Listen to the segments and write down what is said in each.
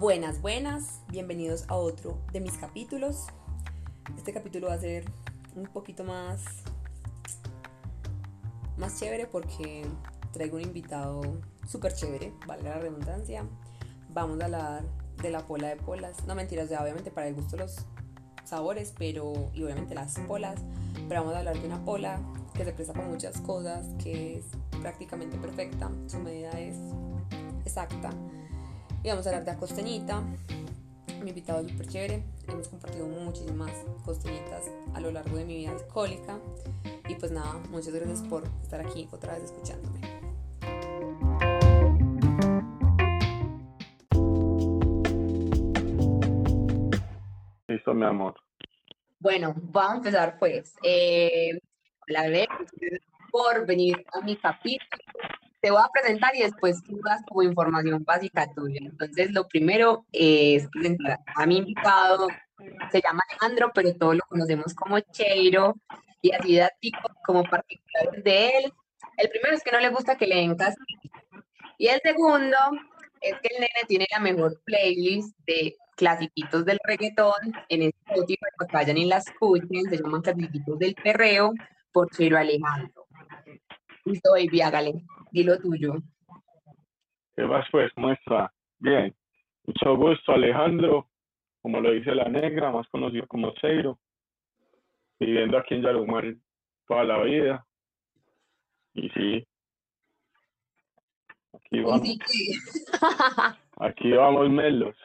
Buenas, buenas, bienvenidos a otro de mis capítulos. Este capítulo va a ser un poquito más, más chévere porque traigo un invitado súper chévere, valga la redundancia. Vamos a hablar de la pola de polas, no mentiras, de obviamente para el gusto los sabores, pero y obviamente las polas, pero vamos a hablar de una pola que se presta para muchas cosas, que es prácticamente perfecta, su medida es exacta. Y vamos a hablar de la costeñita. Mi invitado es súper chévere. Hemos compartido muchísimas costeñitas a lo largo de mi vida alcohólica. Y pues nada, muchas gracias por estar aquí otra vez escuchándome. Listo, mi amor. Bueno, vamos a empezar pues. Eh, hola, por venir a mi capítulo te voy a presentar y después tú das como información básica tuya. Entonces, lo primero es presentar a mi invitado, se llama Alejandro, pero todos lo conocemos como Cheiro, y así da tipo como particular de él. El primero es que no le gusta que le den Y el segundo es que el nene tiene la mejor playlist de clasiquitos del reggaetón en Spotify, pues vayan y la escuchen, se llaman clasiquitos del perreo por Cheiro Alejandro. Listo, baby, hágale. Dilo tuyo. ¿Qué vas pues? Muestra. Bien. Mucho gusto, Alejandro. Como lo dice la negra, más conocido como Seiro. Viviendo aquí en Yarumar toda la vida. Y sí. Aquí vamos. aquí vamos, Melos.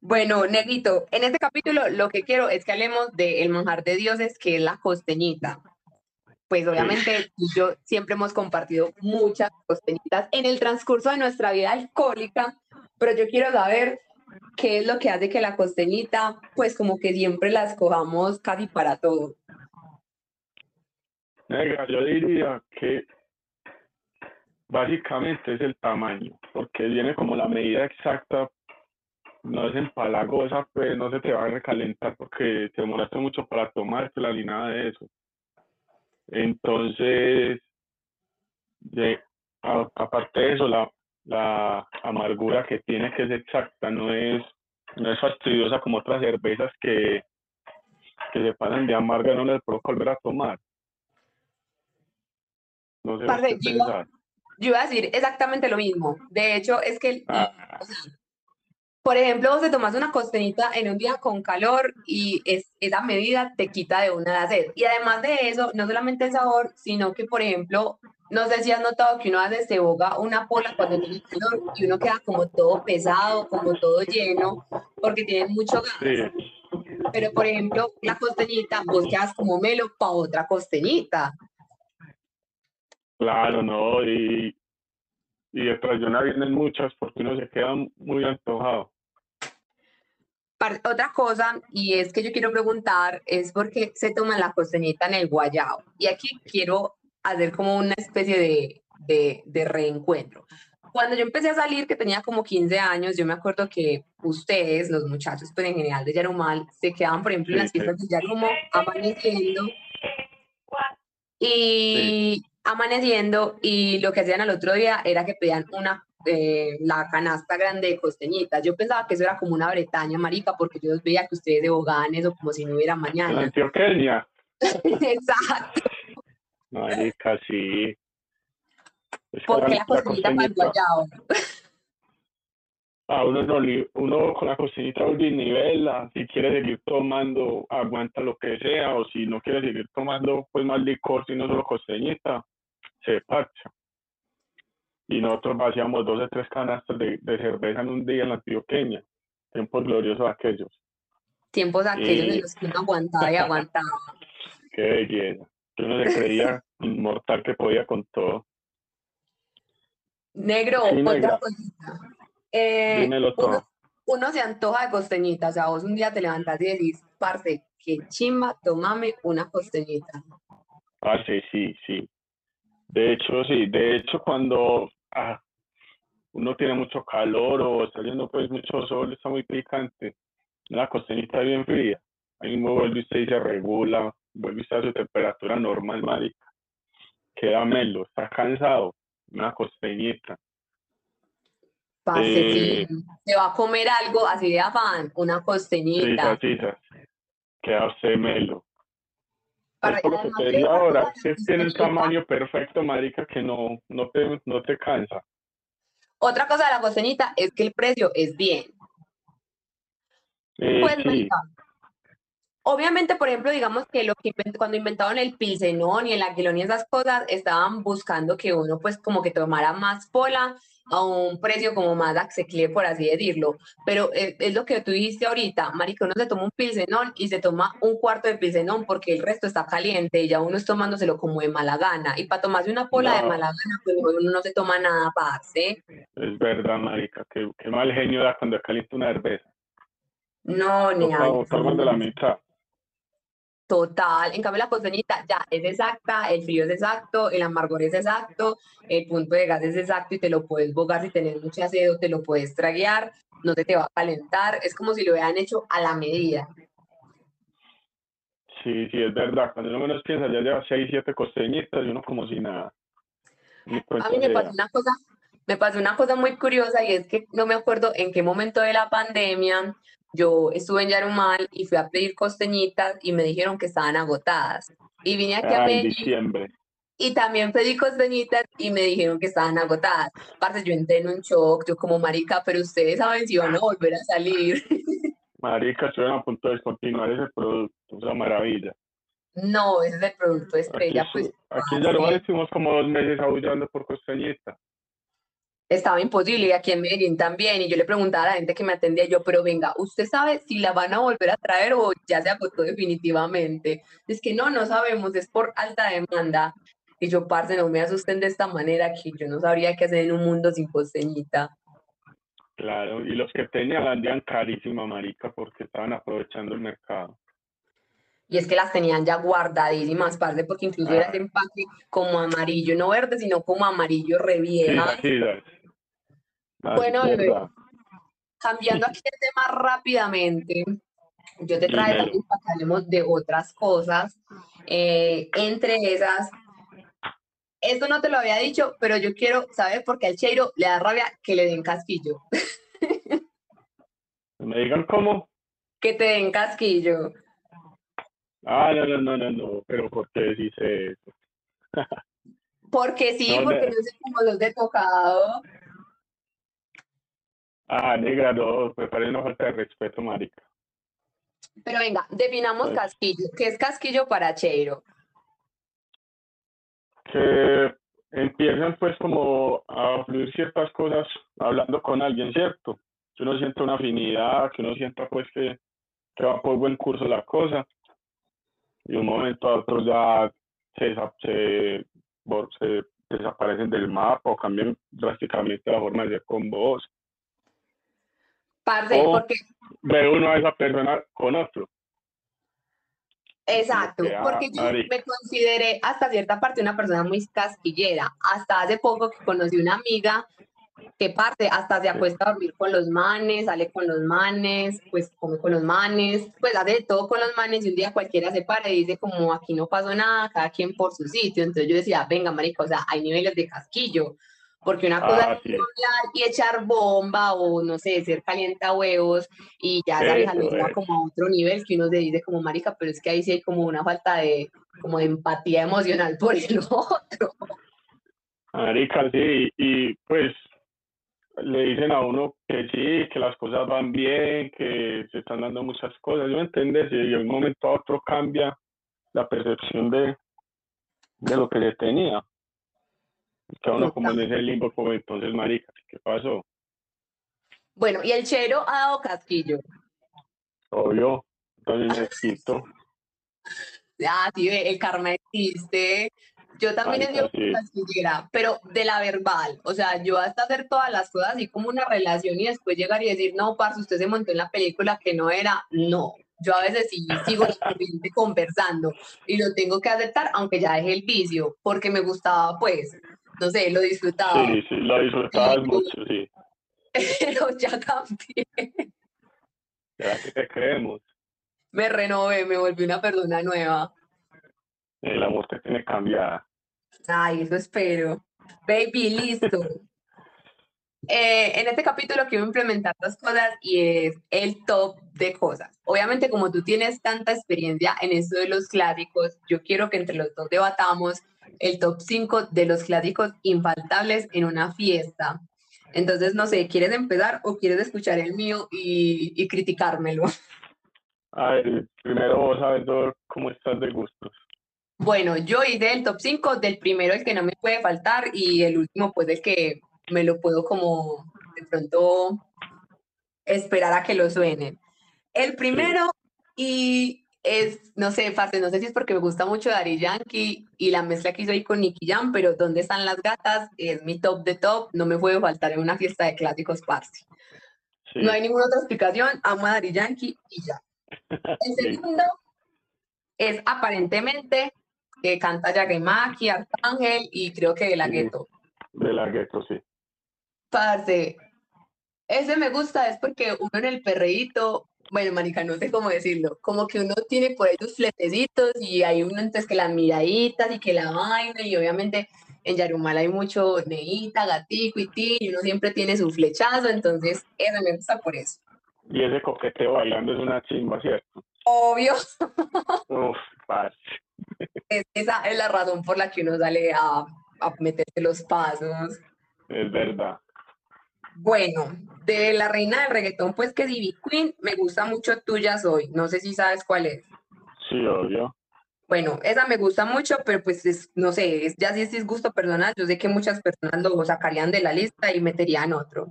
Bueno, Negrito, en este capítulo lo que quiero es que hablemos del manjar de dioses, que es la costeñita pues obviamente yo siempre hemos compartido muchas costeñitas en el transcurso de nuestra vida alcohólica, pero yo quiero saber qué es lo que hace que la costeñita, pues como que siempre la escojamos casi para todo. Negra, yo diría que básicamente es el tamaño, porque viene como la medida exacta, no es empalagosa, pues no se te va a recalentar porque te demoraste mucho para tomártela ni nada de eso. Entonces, de, aparte de eso, la, la amargura que tiene que es exacta, no es, no es fastidiosa como otras cervezas que, que se pasan de amarga, no les puedo volver a tomar. No sé yo, yo, iba a decir exactamente lo mismo. De hecho, es que ah. Por ejemplo, vos te tomas una costenita en un día con calor y es, esa medida te quita de una de sed. Y además de eso, no solamente el sabor, sino que, por ejemplo, no sé si has notado que uno hace se boga una pola cuando tiene calor y uno queda como todo pesado, como todo lleno, porque tiene mucho gas. Pero, por ejemplo, la costeñita, vos quedas como melo para otra costeñita. Claro, no, y, y de una vienen muchas porque uno se queda muy antojado. Otra cosa, y es que yo quiero preguntar, es por qué se toma la costeñita en el guayao. Y aquí quiero hacer como una especie de, de, de, reencuentro. Cuando yo empecé a salir, que tenía como 15 años, yo me acuerdo que ustedes, los muchachos, pues en general de Yarumal, se quedaban, por ejemplo, en las fiestas de Yarumo amaneciendo. Y amaneciendo, y lo que hacían al otro día era que pedían una eh, la canasta grande de costeñitas. Yo pensaba que eso era como una Bretaña, marica, porque yo veía que ustedes de bogaban eso como si no hubiera mañana. Antioqueña. Exacto. Marica, sí. porque la, costeñita para el guayao. Ah, uno, no, uno con la costeñita nivela, si quiere seguir tomando, aguanta lo que sea, o si no quiere seguir tomando, pues más licor, sino solo costeñita, se parcha y nosotros vaciamos dos o tres canastas de, cerveza en un día en la Antioqueña. Tiempos gloriosos aquellos. Tiempos aquellos en los que uno aguantaba y aguantaba. Qué belleza. Que uno se creía inmortal que podía con todo. Negro, otra cosita. Eh, uno, uno, se antoja de costeñita. O sea, vos un día te levantas y decís, parce, que chimba, tomame una costeñita. Ah, sí, sí, sí. De hecho, sí. De hecho, cuando ah, uno tiene mucho calor o saliendo pues mucho sol, está muy picante, la costeñita bien fría, ahí mismo vuelve usted y se regula, vuelve usted a su temperatura normal, marica. Queda melo, está cansado, una costeñita. Eh, sí, se va a comer algo así de afán, una costeñita. Queda usted melo. Para- Es por lo que te de decía ahora, la tiene un tamaño perfecto, marica, que no, no te, no te cansa. Otra cosa de la costeñita es que el precio es bien. Eh, Pues, sí, marica, obviamente, por ejemplo, digamos que lo que invent- cuando inventaron el pilsenón y el aguilón y esas cosas, estaban buscando que uno, pues, como que tomara más pola a un precio como más asequible, por así decirlo. Pero es, es lo que tú dijiste ahorita, marica, uno se toma un pilsenón y se toma un cuarto de pilsenón porque el resto está caliente y ya uno es tomándoselo como de mala gana. Y para tomarse una pola de No. mala gana, pues uno no se toma nada, parce. es verdad, marica, que, que mal genio da cuando calienta una cerveza. No, ni más de la mitad. Total, en cambio la costeñita ya es exacta, el frío es exacto, el amargor es exacto, el punto de gas es exacto y te lo puedes bogar si tenés mucho acedo, te lo puedes traguear, no te, te va a calentar, es como si lo hubieran hecho a la medida. Sí, sí, es verdad. Cuando uno menos piensa, ya lleva seis, siete costeñitas y uno como si nada. A mí me se pasó una cosa, me pasó una cosa muy curiosa y es que no me acuerdo en qué momento de la pandemia yo estuve en Yarumal y fui a pedir costeñitas y me dijeron que estaban agotadas. Y vine aquí a Ah, en Medellín diciembre. Y también pedí costeñitas y me dijeron que estaban agotadas. Parce, yo entré en un shock, yo como marica, pero ustedes saben si van a volver a salir. Marica, estuvieron a punto de descontinuar ese producto, esa maravilla. No, ese es el producto Aquí, estrella, estu- pues aquí en Yarumal estuvimos como dos meses aullando por costeñita. Estaba imposible y aquí en Medellín también. Y yo le preguntaba a la gente que me atendía, yo, pero venga, ¿usted sabe si la van a volver a traer o ya se agotó definitivamente? Es que no, no sabemos, es por alta demanda. Y yo, parce, no me asusten de esta manera, que yo no sabría qué hacer en un mundo sin costeñita. Claro, y los que tenían la vendían carísima, marica, porque estaban aprovechando el mercado. Y es que las tenían ya guardadísimas, parce, porque incluso era Ah. ese empaque como amarillo, no verde, sino como amarillo re Sí, vieja. sí, Ah, Bueno, es bebé. verdad. Cambiando aquí el tema rápidamente, yo te traigo Dímelo. para que hablemos de otras cosas. Eh, entre esas, esto no te lo había dicho, pero yo quiero saber por qué al Cheiro le da rabia que le den casquillo. Me digan cómo. Que te den casquillo. Ah, no, no, no, no, no, pero ¿por qué dice eso? Porque sí, No, porque no sé cómo los de tocado. Ah, negra, no, me parece una falta de respeto, marica. Pero venga, definamos Pues- casquillo. ¿Qué es casquillo para Cheiro? Que empiezan pues como a fluir ciertas cosas hablando con alguien, ¿cierto? Que uno sienta una afinidad, que uno sienta pues que, que va por buen curso la cosa. Y de un momento a otro ya se, se desaparecen del mapa o cambian drásticamente la forma de ser con vos. Parce, porque Ve uno a esa persona con otro. Exacto, ah, porque yo me consideré hasta cierta parte una persona muy casquillera. Hasta hace poco que conocí una amiga que parte, hasta se acuesta a dormir con los manes, sale con los manes, pues come con los manes, pues hace de todo con los manes y un día cualquiera se para y dice como aquí no pasó nada, cada quien por su sitio. Entonces yo decía, venga, marica, o sea, hay niveles de casquillo, porque una cosa Ah, es hablar y echar bomba o no sé, ser calienta huevos y ya es. como a otro nivel que uno se dice como marica, pero es que ahí sí hay como una falta de como de empatía emocional por el otro. Marica, sí, y pues le dicen a uno que sí, que las cosas van bien, que se están dando muchas cosas, ¿yo entiendes? Y de un momento a otro cambia la percepción de, de lo que se tenía. Queda uno como en ese limbo, como entonces, marica, ¿qué pasó? Bueno, y el chero ha dado casquillo. Obvio, entonces me quito. Ah, sí, el karma existe. Yo también he sido sí. casquillera, pero de la verbal. O sea, yo hasta hacer todas las cosas así como una relación y después llegar y decir, no, parce, usted se montó en la película que no era. No. Yo a veces sí sigo conversando y lo tengo que aceptar, aunque ya dejé el vicio, porque me gustaba, pues, no sé, lo disfrutaba. Sí, sí, lo disfrutabas Sí. mucho, sí. Pero ya cambié. Ya que te creemos, Me renové, me volví una persona nueva. el amor te tiene cambiada. Ay, eso espero. Baby, listo. Eh, en este capítulo quiero implementar dos cosas y es el top de cosas. Obviamente, como tú tienes tanta experiencia en esto de los clásicos, yo quiero que entre los dos debatamos el top 5 de los clásicos infaltables en una fiesta. Entonces, no sé, ¿quieres empezar o quieres escuchar el mío y, y criticármelo? A ver, primero vos sabes cómo estás de gustos. Bueno, yo hice el top 5 del primero, el que no me puede faltar, y el último, pues, el que me lo puedo como de pronto esperar a que lo suenen. El primero, y es, no sé, fácil, no sé si es porque me gusta mucho Daddy Yankee y la mezcla que hizo ahí con Nicky Jam, pero ¿Dónde están las gatas? Es mi top de top, no me puede faltar en una fiesta de clásicos party. No hay ninguna otra explicación, amo a Daddy Yankee y ya. El segundo es aparentemente que canta Yagemaki, Arcángel y creo que de la Gueto. De la Gueto, sí. Parce, ese me gusta es porque uno en el perreíto, bueno, marica, no sé cómo decirlo, como que uno tiene por ahí sus fletecitos y hay uno entonces que las miraditas y que la vaina y obviamente en Yarumal hay mucho neita, gatico y ti, y uno siempre tiene su flechazo, entonces ese me gusta por eso. Y ese coqueteo bailando es una chimba, ¿cierto? Obvio. Uf, parce. esa es la razón por la que uno sale a, a meterse los pasos. Es verdad. Bueno, de la reina del reggaetón, pues que Divi Queen, me gusta mucho Tuya Soy. No sé si sabes cuál es. Sí, obvio. Bueno, esa me gusta mucho, pero pues es, no sé, es, ya si es disgusto personal, yo sé que muchas personas lo sacarían de la lista y meterían otro.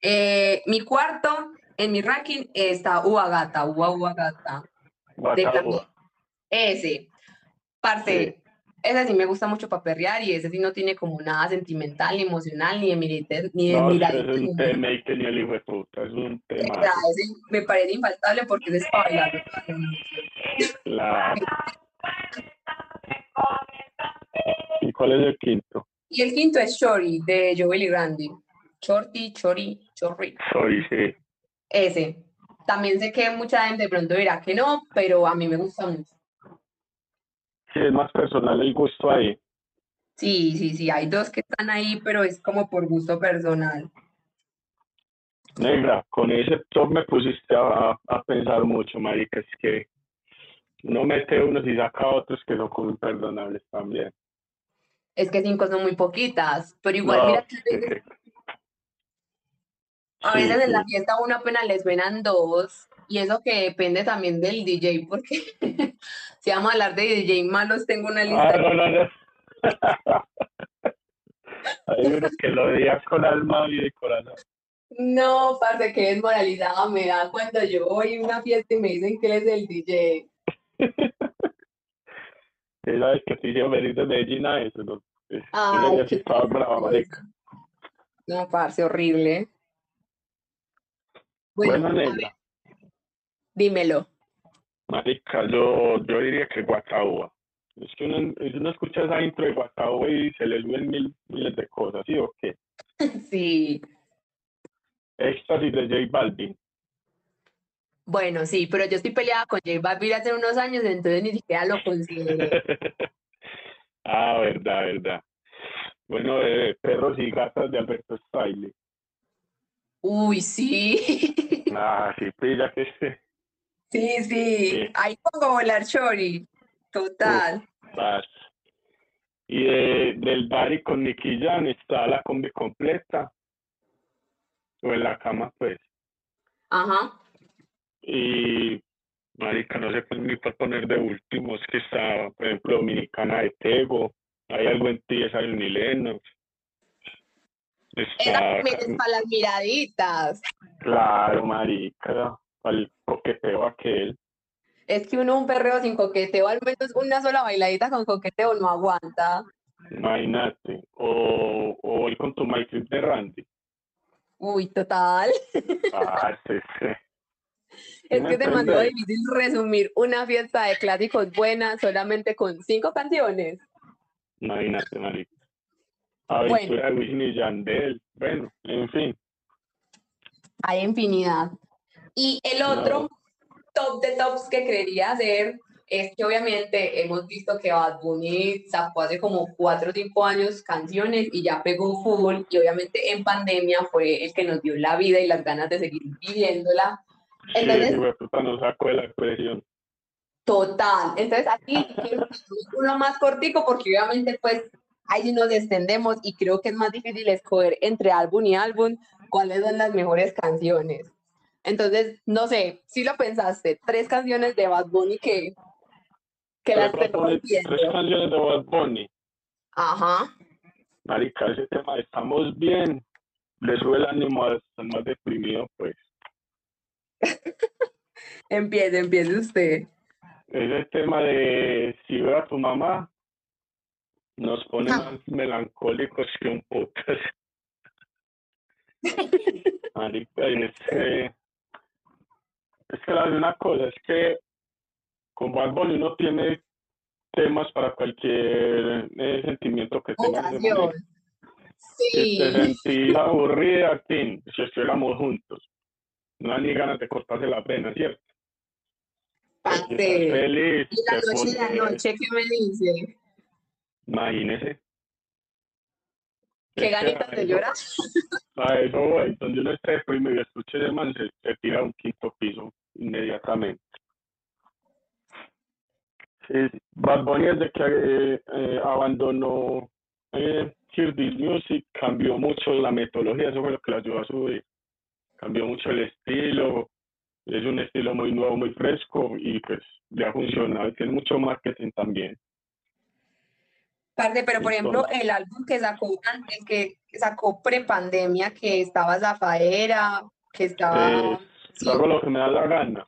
Eh, mi cuarto, en mi ranking, está Ua Gata, Ua Ua Gata. Ese. Parce, ese sí me gusta mucho para perrear y ese sí no tiene como nada sentimental, ni emocional, ni de militar, ni de no, mirar. Es un tema y tenía el hijo de puta, es un tema. O sea, ese me parece infaltable porque es para bailar. Claro. ¿Y cuál es el quinto? Y el quinto es Shorty, de Joel y Randy. Shorty, Chori, Chorri. Shorty, sí. Ese. También sé que mucha gente de pronto dirá que no, pero a mí me gusta mucho. Es más personal el gusto ahí. Sí, sí, sí, hay dos que están ahí, pero es como por gusto personal. Negra, con ese top me pusiste a, a pensar mucho, marica, es que no mete unos y saca otros que son como imperdonables también. Es que cinco son muy poquitas, pero igual No, mira que a veces, a sí, veces en la fiesta uno apenas le suenan dos, y eso que depende también del DJ, porque si vamos a hablar de DJ malos, tengo una Ah, lista. no, no, no. Hay unos que lo odias con alma y de corazón. No, parce, que desmoralizada me da cuando yo voy a una fiesta y me dicen que él es el DJ. Sí, sabes que estoy yo venir de Medellín a eso, ¿no? Ay, qué brava, marica. No, parce, horrible. Bueno, Bueno, dímelo. marica, yo, yo diría que Guataúba. Es que uno, uno escucha esa intro de Guataúba y se le suben mil, miles de cosas, ¿sí o qué? Sí, Éxtasis de J Balvin. bueno, sí, pero yo estoy peleada con J Balvin hace unos años, entonces ni siquiera lo considero. Ah, verdad, verdad. Bueno, eh, Perros y Gatas de Alberto Style. Uy, sí. Ah, sí, pilla que este. Sí, sí. Sí. Ahí pongo volar Chori. Total. Y de, del Dari con Nicky Jam está la combi completa. O en la cama, pues. Ajá. Y, marica, no sé pues, ni por poner de último. Es que está, por ejemplo, Dominicana de Tego. Hay algo en ti, es el Lennox. Está, es para las miraditas. claro, marica, al coqueteo aquel. Es que uno un perreo sin coqueteo, al menos una sola bailadita con coqueteo no aguanta. Imagínate. O, o voy con tu My Trip de Randy. Uy, total. Ah, sí, sí. Es que es demasiado difícil resumir una fiesta de clásicos buena solamente con cinco canciones. Imagínate, marica. Aventura de Wisin y Yandel. Bueno, en fin. Hay infinidad. Y el otro top de tops que creería hacer, es que obviamente hemos visto que Bad Bunny sacó hace como cuatro o cinco años canciones y ya pegó full y obviamente en pandemia fue el que nos dio la vida y las ganas de seguir viviéndola. Entonces, sí, nos sacó de la expresión. Total. Entonces aquí quiero uno más cortico porque obviamente pues ahí nos extendemos y creo que es más difícil escoger entre álbum y álbum cuáles son las mejores canciones. Entonces, no sé, si lo pensaste, tres canciones de Bad Bunny que, que las Tres canciones de Bad Bunny. Ajá. Marica, ese tema, estamos bien, le sube el ánimo a estar más deprimido, pues. empiece, empiece usted. Ese tema de si veo a tu mamá, nos pone ah. más melancólicos que un putas. Marica, es que, es que la de una cosa, es que con Bad Bunny uno tiene temas para cualquier eh, sentimiento que tenga. Sí. Te sentís aburrida, si estuviéramos juntos. No hay ni ganas de cortarse la pena, ¿cierto? Feliz, y la noche, la noche, ¿qué me dice? Imagínese. ¿Qué ganitas de llorar? A eso voy. Donde uno esté deprimido y escuche de man, se, se, tira a un quinto piso inmediatamente. Bad Bunny desde que eh, eh, abandonó eh, Music cambió mucho la metodología, eso fue lo que le ayudó a subir. Cambió mucho el estilo, es un estilo muy nuevo, muy fresco y pues le ha funcionado. Tiene mucho marketing también. Parte, pero por ejemplo, el álbum que sacó antes, que sacó pre-pandemia, que estaba Zafaera, que estaba... Sí. lo que me da la gana.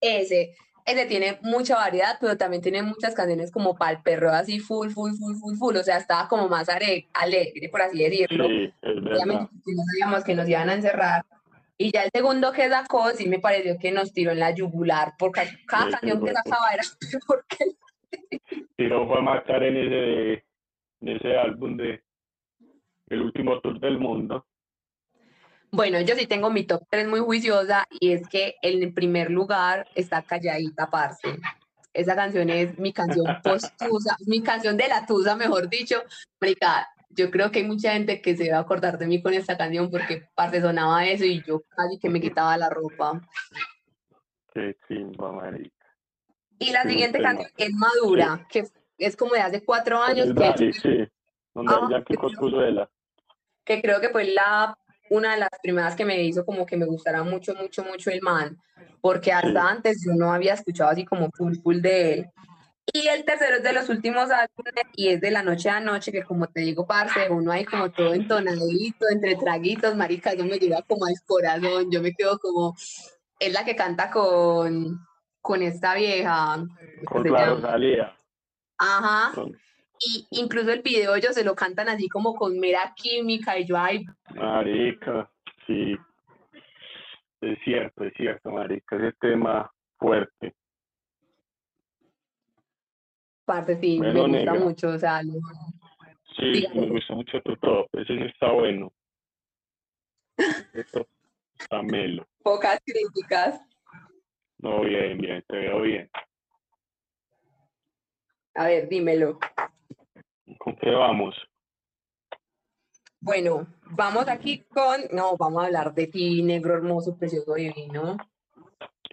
Ese, ese tiene mucha variedad, pero también tiene muchas canciones como para el perro, así full, full, full, full, full, o sea, estaba como más alegre, por así decirlo. Sí, es Obviamente, no sabíamos que nos iban a encerrar. Y ya el segundo que sacó, sí me pareció que nos tiró en la yugular, porque cada canción que sacaba era porque... Tiró fue a matar en ese de ese álbum de El último tour del mundo? Bueno, yo sí tengo mi top 3 muy juiciosa y es que en primer lugar está Calladita Parce. Esa canción es mi canción postusa, mi canción de la tusa, mejor dicho. Marica, yo creo que hay mucha gente que se va a acordar de mí con esta canción porque Parce sonaba eso y yo casi que me quitaba la ropa. Qué chimba, marica. Y la siguiente canción es Madura, que es como de hace cuatro años. que, sí, donde ah, que creo que fue la, una de las primeras que me hizo como que me gustara mucho, mucho, mucho el man, porque hasta antes yo no había escuchado así como full, full de él. Y el tercero es de los últimos álbumes y es de la noche a noche, que como te digo, parce, uno hay como todo entonadito, entre traguitos, marica, yo me lleva como al corazón, yo me quedo como, es la que canta con, con esta vieja. Con la Rosalía. Ajá. Y incluso el video ellos se lo cantan así como con mera química y yo ay. Marica, sí. Es cierto, es cierto, marica, ese tema fuerte. Parte sí, me gusta mucho, o sea, Sí, me gusta mucho tu top, ese está bueno. Esto está melo. Pocas críticas. No, bien, bien, te veo bien. A ver, dímelo. ¿Con qué vamos? Bueno, vamos aquí con, no, vamos a hablar de ti, negro hermoso, precioso, divino.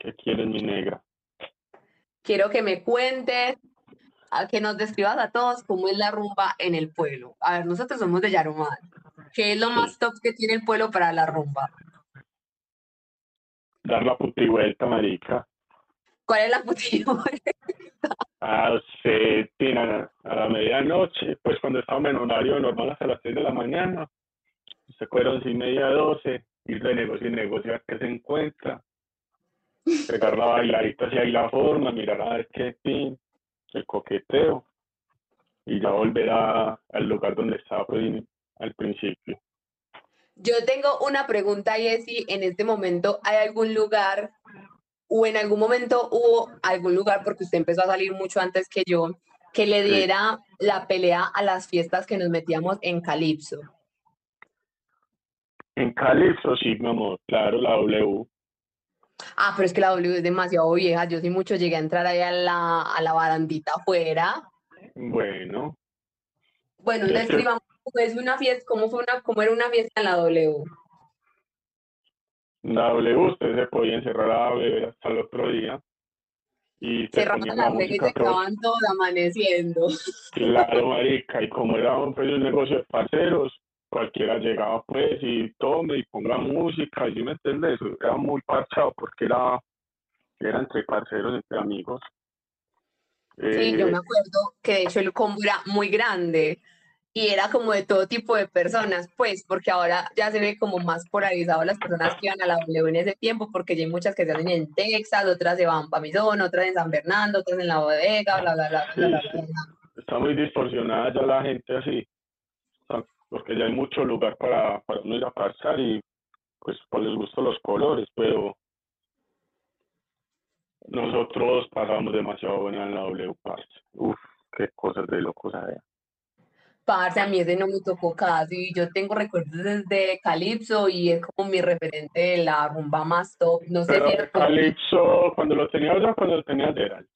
¿Qué quieres, mi negra? Quiero que me cuentes, a que nos describas a todos cómo es la rumba en el pueblo. A ver, nosotros somos de Yarumal. ¿Qué es lo más top que tiene el pueblo para la rumba? Dar la vuelta, marica. ¿Cuál es la vuelta? a, se tiran a la medianoche, pues cuando estamos en horario normal hasta las 6 de la mañana, se fueron sin media 12, ir de negocio y negociar qué se encuentra, pegar la bailadita si hay la forma, mirar a ver qué fin, el coqueteo, y ya volver al lugar donde estaba pues, al principio. Yo tengo una pregunta y es si en este momento hay algún lugar o en algún momento hubo algún lugar, porque usted empezó a salir mucho antes que yo, que le diera la pelea a las fiestas que nos metíamos en Calipso. En Calipso, sí, mi amor, claro, la W. Ah, pero es que la W es demasiado vieja. Yo sí mucho llegué a entrar ahí a la, a la barandita afuera. Bueno, Bueno, describamos es una fiesta, cómo fue una, cómo era una fiesta en la W. la usted se podía encerrar a beber hasta el otro día. Y Cerraban la reglas y pro- quedaban todos amaneciendo. Claro, marica, y como era un, pues, un negocio de parceros, cualquiera llegaba pues y tome y ponga música, y me entiendes, era muy parchado porque era, era entre parceros, entre amigos. Sí, yo Eh, me acuerdo que de hecho el combo era muy grande y era como de todo tipo de personas, pues, porque ahora ya se ve como más polarizado las personas que iban a la W en ese tiempo, porque ya hay muchas que se hacen en Texas, otras se van para Misón, otras en San Fernando, otras en la bodega, bla, bla, bla, bla, bla, bla, está muy distorsionada ya la gente así, porque ya hay mucho lugar para, para uno ir a parchar y pues por les gustan los colores, pero nosotros pasamos demasiado buena en la W parce. Uf, qué cosas de locos. Parce, a mí ese no me tocó casi. Yo tengo recuerdos desde Calypso y es como mi referente de la rumba más top. No sé Pero si era Calypso, cuando lo tenía yo, cuando lo tenía Gerald.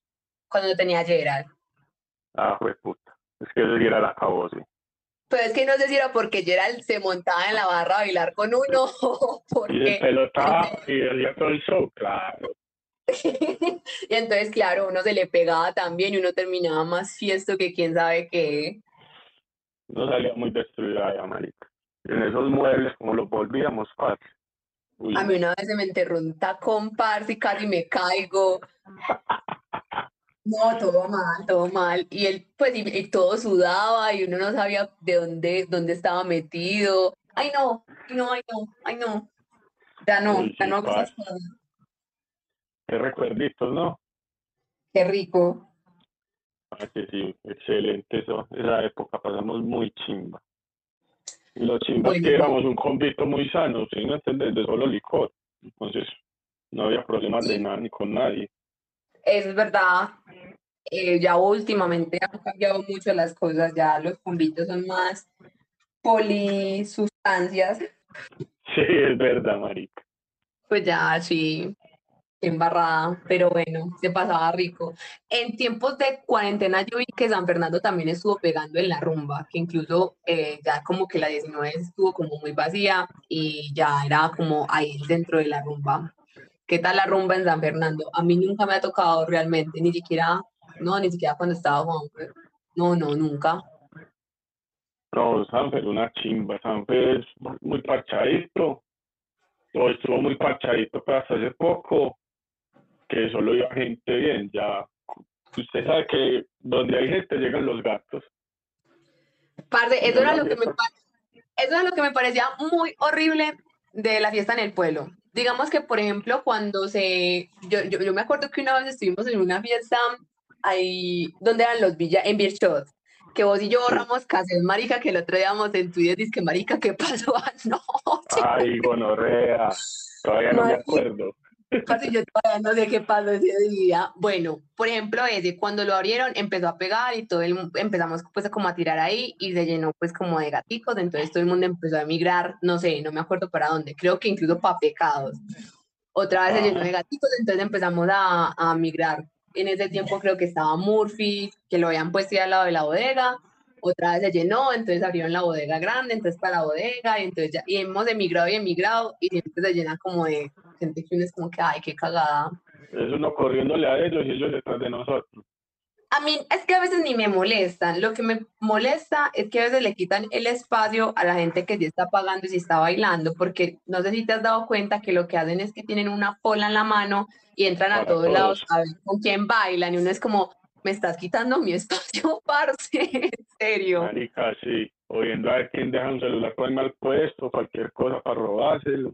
cuando tenía Gerald. Ah, fue puta. Es que la acabó, sí. Pero es que no sé si era porque Gerald se montaba en la barra a bailar con uno o Y porque... el pelotaba y hacía todo el show, claro. y entonces, claro, uno se le pegaba también y uno terminaba más fiesto que quién sabe qué. No salía muy destruida allá, marica. En esos muebles, como los volvíamos, parce. Uy, A mí una vez se me enterró un tacón, parce, y casi me caigo. No, todo mal, todo mal. Y él, pues, y, y todo sudaba y uno no sabía de dónde, dónde estaba metido. Ay, no, ay, no, ay, no, ay, no. Ya no, Uy, ya sí, no cosas. qué recuerditos, ¿no? Qué rico. Ah, que sí, excelente eso. Esa época pasamos muy chimba. Y los chimbas Bueno. que éramos un convito muy sano, ¿sí me entiendes? De solo licor. Entonces, no había problemas de Sí. nada ni con nadie. Es verdad. Eh, ya últimamente han cambiado mucho las cosas, ya los convitos son más polisustancias, Sí, es verdad, marica. pues ya sí, embarrada, pero bueno, se pasaba rico. En tiempos de cuarentena yo vi que San Fernando también estuvo pegando en la rumba, que incluso eh, ya como que la 19 estuvo como muy vacía y ya era como ahí dentro de la rumba. ¿Qué tal la rumba en San Fernando? A mí nunca me ha tocado realmente, ni siquiera, no, ni siquiera cuando estaba Juanfer. No, no, nunca. No, Sanfer, una chimba. Sanfer es muy parchadito. O estuvo muy parchadito, pero hasta hace poco, que solo iba gente bien. Ya, usted sabe que donde hay gente llegan los gatos. Parce, eso era lo que me eso era lo que me parecía muy horrible de la fiesta en el pueblo. Digamos que, por ejemplo, cuando se, yo, yo, yo me acuerdo que una vez estuvimos en una fiesta ahí donde eran los villas, en Birchot, que vos y yo borramos cassette, marica, que el otro día vamos en Twitter, dice que marica, ¿qué pasó anoche? Ay, gonorrea. Todavía no me acuerdo. Parce, yo todavía no sé qué pasó ese día. Bueno, por ejemplo, ese, cuando lo abrieron, empezó a pegar y todo el empezamos pues como a tirar ahí y se llenó pues como de gaticos, entonces todo el mundo empezó a emigrar, no sé, no me acuerdo para dónde, creo que incluso para pecados. Otra vez se llenó de Ajá. gaticos, entonces empezamos a, a migrar. En ese tiempo creo que estaba Murphy, que lo habían puesto ahí al lado de la bodega, otra vez se llenó, entonces abrieron la bodega grande, entonces para la bodega, y entonces ya, y hemos emigrado y emigrado, y siempre se llena como de gente que uno es como que, ay, qué cagada. Es uno corriéndole a ellos y ellos detrás de nosotros. A mí es que a veces ni me molestan, lo que me molesta es que a veces le quitan el espacio a la gente que sí está pagando y sí está bailando, porque no sé si te has dado cuenta que lo que hacen es que tienen una pola en la mano y entran a Para todos lados todos. a ver con quién bailan, y uno es como, me estás quitando mi espacio, parce, en serio. Marica, sí. O viendo a ver quién deja un celular ahí mal puesto, cualquier cosa para robárselo.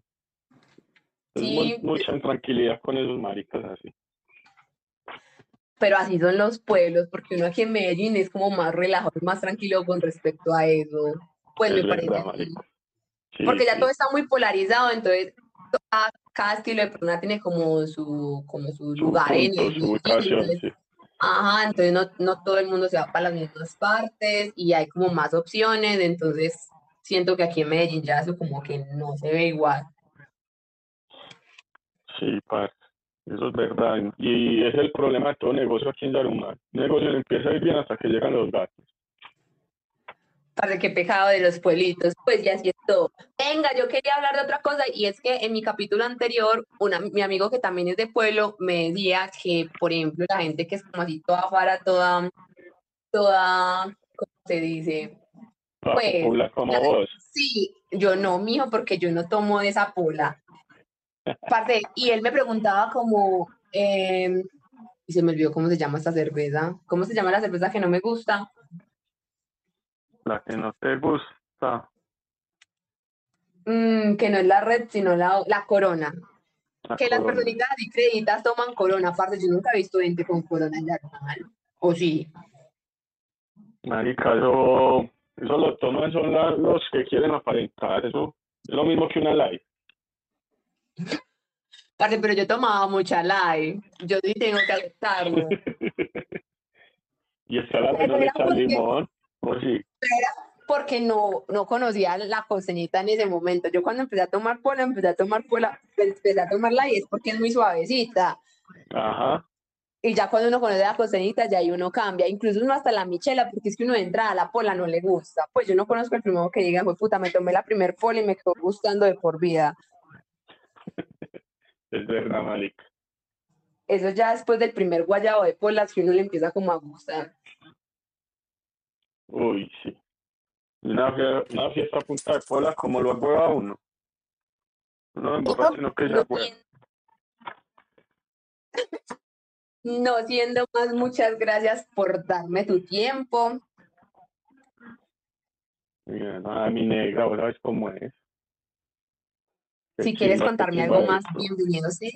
Sí. mucha intranquilidad con esos maricas así. Pero así son los pueblos, porque uno aquí en Medellín es como más relajado, más tranquilo con respecto a eso. Pues es me parece verdad. Sí, porque ya sí. todo está muy polarizado, entonces cada, cada estilo de persona tiene como su, como su Su lugar en punto, el su ubicación, entonces, sí. ajá, entonces no, no todo el mundo se va para las mismas partes y hay como más opciones, entonces siento que aquí en Medellín ya eso como que no se ve igual. Sí, parce. Eso es verdad. Y es el problema de todo negocio aquí en Yarumar. Un negocio no empieza a ir bien hasta que llegan los gatos. Para qué pecado de los pueblitos. Pues ya así es todo. Venga, yo quería hablar de otra cosa y es que en mi capítulo anterior, una, mi amigo que también es de pueblo me decía que, por ejemplo, la gente que es como así toda para toda, toda, ¿cómo se dice? Pues, como vos. Sí, yo no, mijo, porque yo no tomo de esa pola. Parce, y él me preguntaba como, em, y se me olvidó cómo se llama esta cerveza. ¿Cómo se llama la cerveza que no me gusta? La que no te gusta. Mm, que no es la red, sino la, la corona. la Que las Corona. personitas así creditas toman corona. Aparte, yo nunca he visto gente con corona en la normal. ¿O sí? Marica, eso, eso lo toman son la- los que quieren aparentar. Eso es lo mismo que una live. Parce, pero yo tomaba mucha live. Yo sí tengo que aceptarlo. y la Pero que no le echa limón. O sí. porque no, no conocía la costeñita en ese momento. Yo cuando empecé a tomar pola, empecé a tomar pola, empecé a tomarla y es porque es muy suavecita. Ajá. Y ya cuando uno conoce la costeñita, ya ahí uno cambia. Incluso uno hasta la michela, porque es que uno de entrada a la pola no le gusta. Pues yo no conozco el primero que diga, puta, me tomé la primer pola y me quedó gustando de por vida. Es verdad, marica. Eso ya después del primer guayabo de polas que uno le empieza como a gustar. Uy, sí. Una, una fiesta a punta de pola como lo hueva uno. No emborracha, sino que ya siendo- No siendo más, muchas gracias por darme tu tiempo. Mira, nada, mi negra, vos sabes cómo es. Si quieres contarme algo más, bienvenido sea.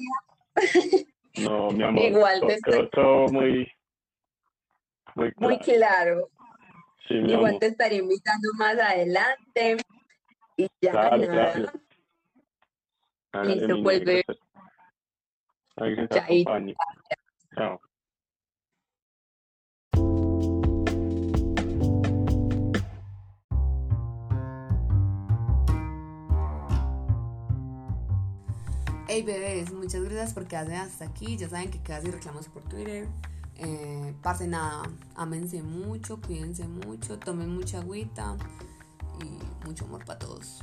No, mi amor. Igual te to- estoy- todo muy, muy Muy claro. claro. Sí, mi Igual amor. te estaré invitando más adelante. Y ya Claro, nada. claro. Listo, pues, bebé. Chao. Hey bebés, muchas gracias por quedarse hasta aquí. Ya saben que quedas y reclamos por Twitter. Eh, parce, nada, ámense mucho, cuídense mucho, tomen mucha agüita y mucho amor para todos.